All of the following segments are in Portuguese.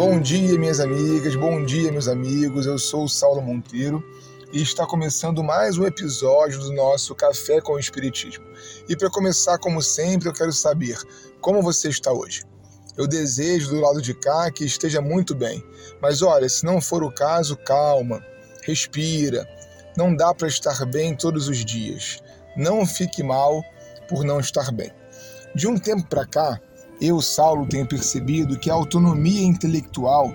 Bom dia, minhas amigas, bom dia, meus amigos. Eu sou o Saulo Monteiro e está começando mais um episódio do nosso Café com o Espiritismo. E para começar, como sempre, eu quero saber como você está hoje. Eu desejo do lado de cá que esteja muito bem, mas olha, se não for o caso, calma, respira. Não dá para estar bem todos os dias. Não fique mal por não estar bem. De um tempo para cá, eu, Saulo, tenho percebido que a autonomia intelectual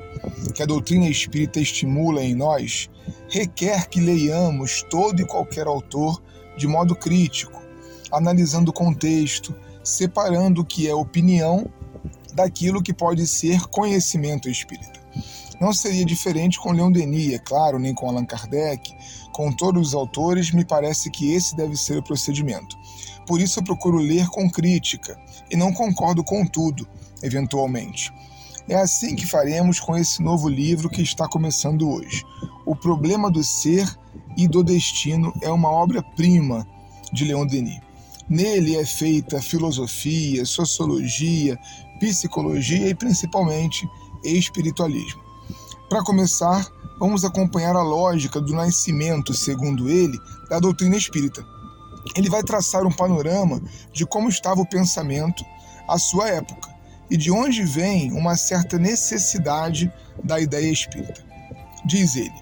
que a doutrina espírita estimula em nós requer que leiamos todo e qualquer autor de modo crítico, analisando o contexto, separando o que é opinião daquilo que pode ser conhecimento espírita. Não seria diferente com Leon Denis, é claro, nem com Allan Kardec, com todos os autores, me parece que esse deve ser o procedimento. Por isso eu procuro ler com crítica e não concordo com tudo, eventualmente. É assim que faremos com esse novo livro que está começando hoje. O Problema do Ser e do Destino é uma obra-prima de Leon Denis. Nele é feita filosofia, sociologia, psicologia e principalmente espiritualismo. Para começar, vamos acompanhar a lógica do nascimento, segundo ele, da doutrina espírita ele vai traçar um panorama de como estava o pensamento à sua época e de onde vem uma certa necessidade da ideia espírita. Diz ele: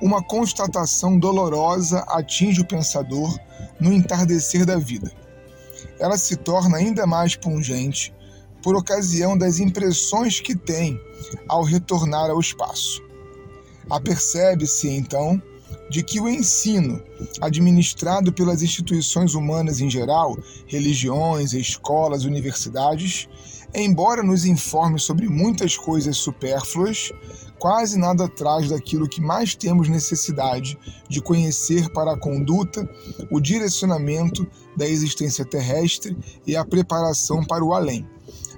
uma constatação dolorosa atinge o pensador no entardecer da vida. Ela se torna ainda mais pungente por ocasião das impressões que tem ao retornar ao espaço. Apercebe-se então de que o ensino, administrado pelas instituições humanas em geral, religiões, escolas, universidades, embora nos informe sobre muitas coisas supérfluas, quase nada traz daquilo que mais temos necessidade de conhecer para a conduta, o direcionamento da existência terrestre e a preparação para o além.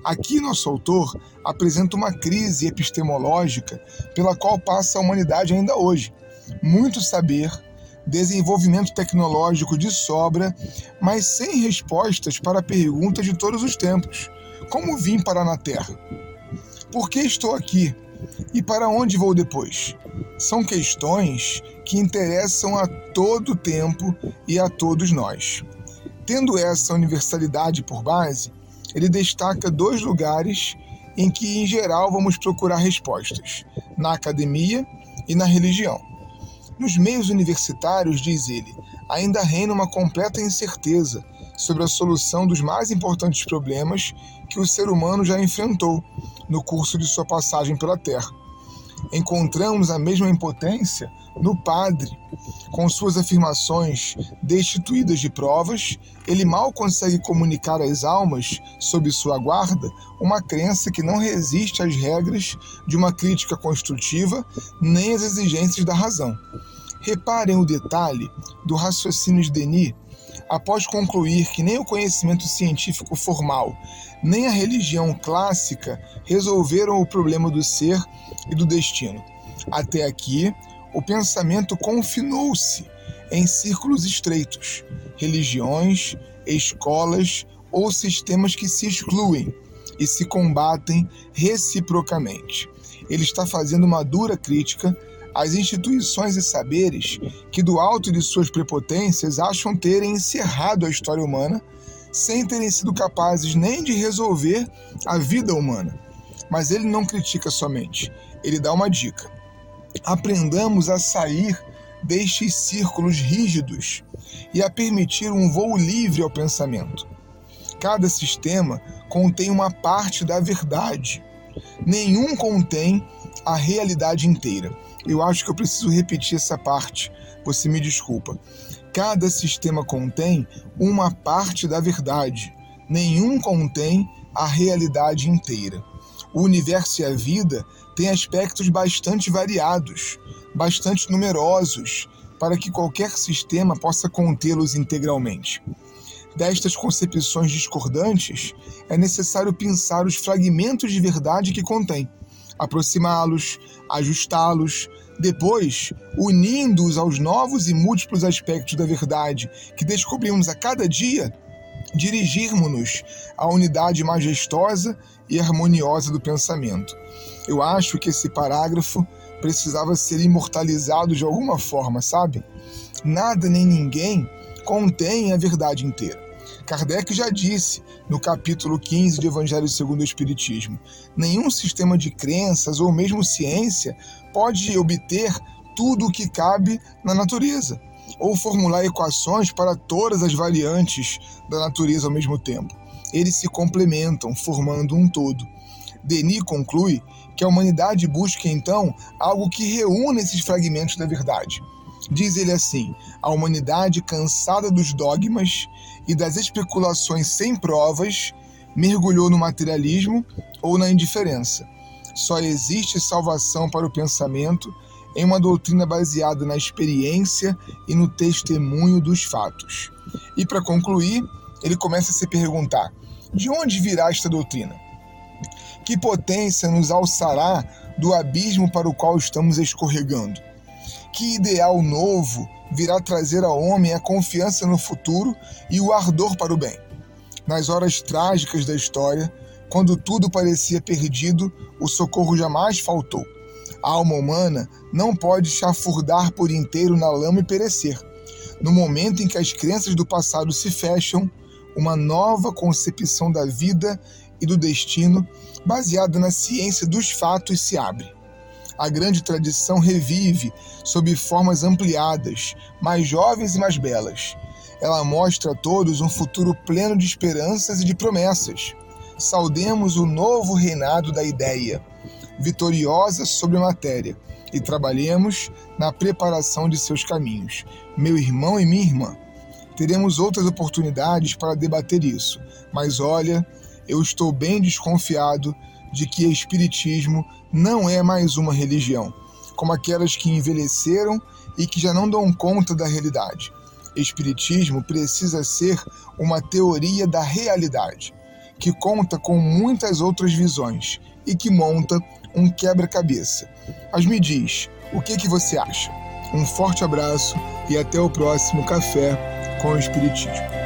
Aqui, nosso autor apresenta uma crise epistemológica pela qual passa a humanidade ainda hoje muito saber, desenvolvimento tecnológico de sobra, mas sem respostas para perguntas de todos os tempos. Como vim parar na Terra? Por que estou aqui? E para onde vou depois? São questões que interessam a todo tempo e a todos nós. Tendo essa universalidade por base, ele destaca dois lugares em que, em geral, vamos procurar respostas: na academia e na religião. Nos meios universitários, diz ele, ainda reina uma completa incerteza sobre a solução dos mais importantes problemas que o ser humano já enfrentou no curso de sua passagem pela Terra. Encontramos a mesma impotência no padre. Com suas afirmações destituídas de provas, ele mal consegue comunicar às almas, sob sua guarda, uma crença que não resiste às regras de uma crítica construtiva nem às exigências da razão. Reparem o detalhe do raciocínio de Denis após concluir que nem o conhecimento científico formal, nem a religião clássica resolveram o problema do ser e do destino. Até aqui, o pensamento confinou-se em círculos estreitos, religiões, escolas ou sistemas que se excluem e se combatem reciprocamente. Ele está fazendo uma dura crítica as instituições e saberes que, do alto de suas prepotências, acham terem encerrado a história humana sem terem sido capazes nem de resolver a vida humana. Mas ele não critica somente, ele dá uma dica. Aprendamos a sair destes círculos rígidos e a permitir um voo livre ao pensamento. Cada sistema contém uma parte da verdade, nenhum contém a realidade inteira. Eu acho que eu preciso repetir essa parte. Você me desculpa. Cada sistema contém uma parte da verdade. Nenhum contém a realidade inteira. O universo e a vida têm aspectos bastante variados, bastante numerosos, para que qualquer sistema possa contê-los integralmente. Destas concepções discordantes, é necessário pensar os fragmentos de verdade que contém aproximá-los, ajustá-los, depois unindo-os aos novos e múltiplos aspectos da verdade que descobrimos a cada dia, dirigirmos-nos à unidade majestosa e harmoniosa do pensamento. Eu acho que esse parágrafo precisava ser imortalizado de alguma forma, sabe? Nada nem ninguém contém a verdade inteira. Kardec já disse no capítulo 15 do Evangelho segundo o Espiritismo: nenhum sistema de crenças ou mesmo ciência pode obter tudo o que cabe na natureza ou formular equações para todas as variantes da natureza ao mesmo tempo. Eles se complementam, formando um todo. Denis conclui que a humanidade busca então algo que reúna esses fragmentos da verdade. Diz ele assim: a humanidade cansada dos dogmas e das especulações sem provas mergulhou no materialismo ou na indiferença. Só existe salvação para o pensamento em uma doutrina baseada na experiência e no testemunho dos fatos. E para concluir, ele começa a se perguntar: de onde virá esta doutrina? Que potência nos alçará do abismo para o qual estamos escorregando? Que ideal novo virá trazer ao homem a confiança no futuro e o ardor para o bem? Nas horas trágicas da história, quando tudo parecia perdido, o socorro jamais faltou. A alma humana não pode chafurdar por inteiro na lama e perecer. No momento em que as crenças do passado se fecham, uma nova concepção da vida e do destino, baseada na ciência dos fatos, se abre. A grande tradição revive sob formas ampliadas, mais jovens e mais belas. Ela mostra a todos um futuro pleno de esperanças e de promessas. Saudemos o novo reinado da ideia vitoriosa sobre a matéria e trabalhemos na preparação de seus caminhos. Meu irmão e minha irmã, teremos outras oportunidades para debater isso, mas olha, eu estou bem desconfiado de que Espiritismo não é mais uma religião, como aquelas que envelheceram e que já não dão conta da realidade. Espiritismo precisa ser uma teoria da realidade, que conta com muitas outras visões e que monta um quebra-cabeça. Mas me diz, o que, que você acha? Um forte abraço e até o próximo Café com o Espiritismo.